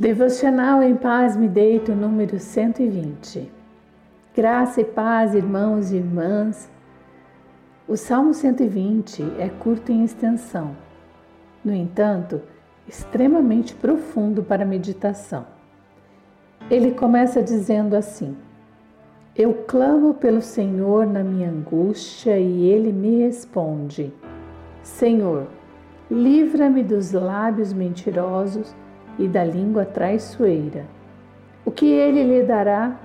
Devocional em Paz Me Deito, número 120. Graça e paz, irmãos e irmãs. O Salmo 120 é curto em extensão, no entanto, extremamente profundo para meditação. Ele começa dizendo assim: Eu clamo pelo Senhor na minha angústia e ele me responde: Senhor, livra-me dos lábios mentirosos e da língua traiçoeira. O que ele lhe dará?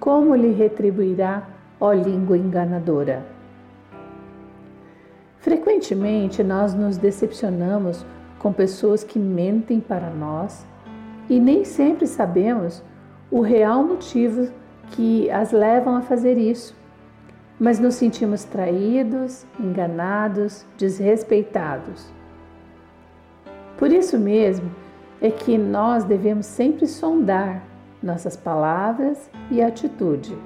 Como lhe retribuirá, ó língua enganadora? Frequentemente nós nos decepcionamos com pessoas que mentem para nós e nem sempre sabemos o real motivo que as levam a fazer isso, mas nos sentimos traídos, enganados, desrespeitados. Por isso mesmo, é que nós devemos sempre sondar nossas palavras e atitude.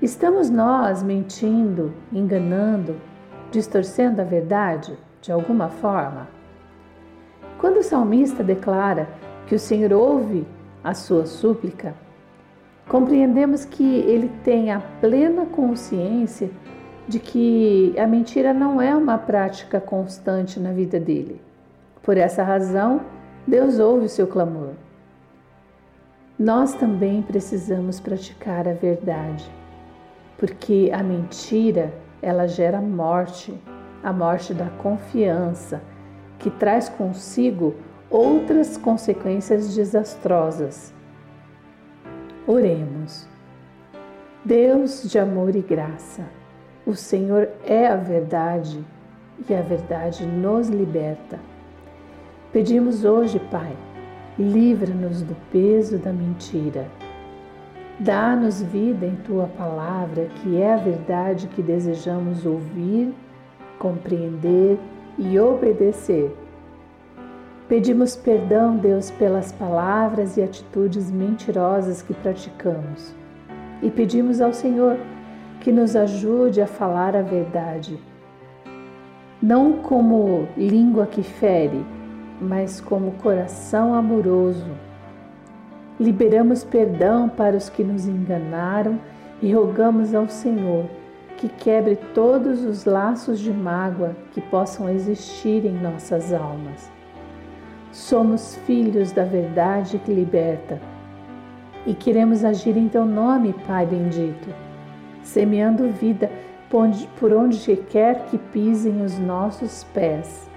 Estamos nós mentindo, enganando, distorcendo a verdade de alguma forma? Quando o salmista declara que o Senhor ouve a sua súplica, compreendemos que ele tem a plena consciência de que a mentira não é uma prática constante na vida dele. Por essa razão, Deus ouve o seu clamor. Nós também precisamos praticar a verdade, porque a mentira, ela gera morte, a morte da confiança, que traz consigo outras consequências desastrosas. Oremos. Deus de amor e graça, o Senhor é a verdade e a verdade nos liberta. Pedimos hoje, Pai, livra-nos do peso da mentira. Dá-nos vida em tua palavra, que é a verdade que desejamos ouvir, compreender e obedecer. Pedimos perdão, Deus, pelas palavras e atitudes mentirosas que praticamos. E pedimos ao Senhor que nos ajude a falar a verdade, não como língua que fere, mas como coração amoroso. Liberamos perdão para os que nos enganaram e rogamos ao Senhor que quebre todos os laços de mágoa que possam existir em nossas almas. Somos filhos da verdade que liberta e queremos agir em Teu nome, Pai bendito, semeando vida por onde quer que pisem os nossos pés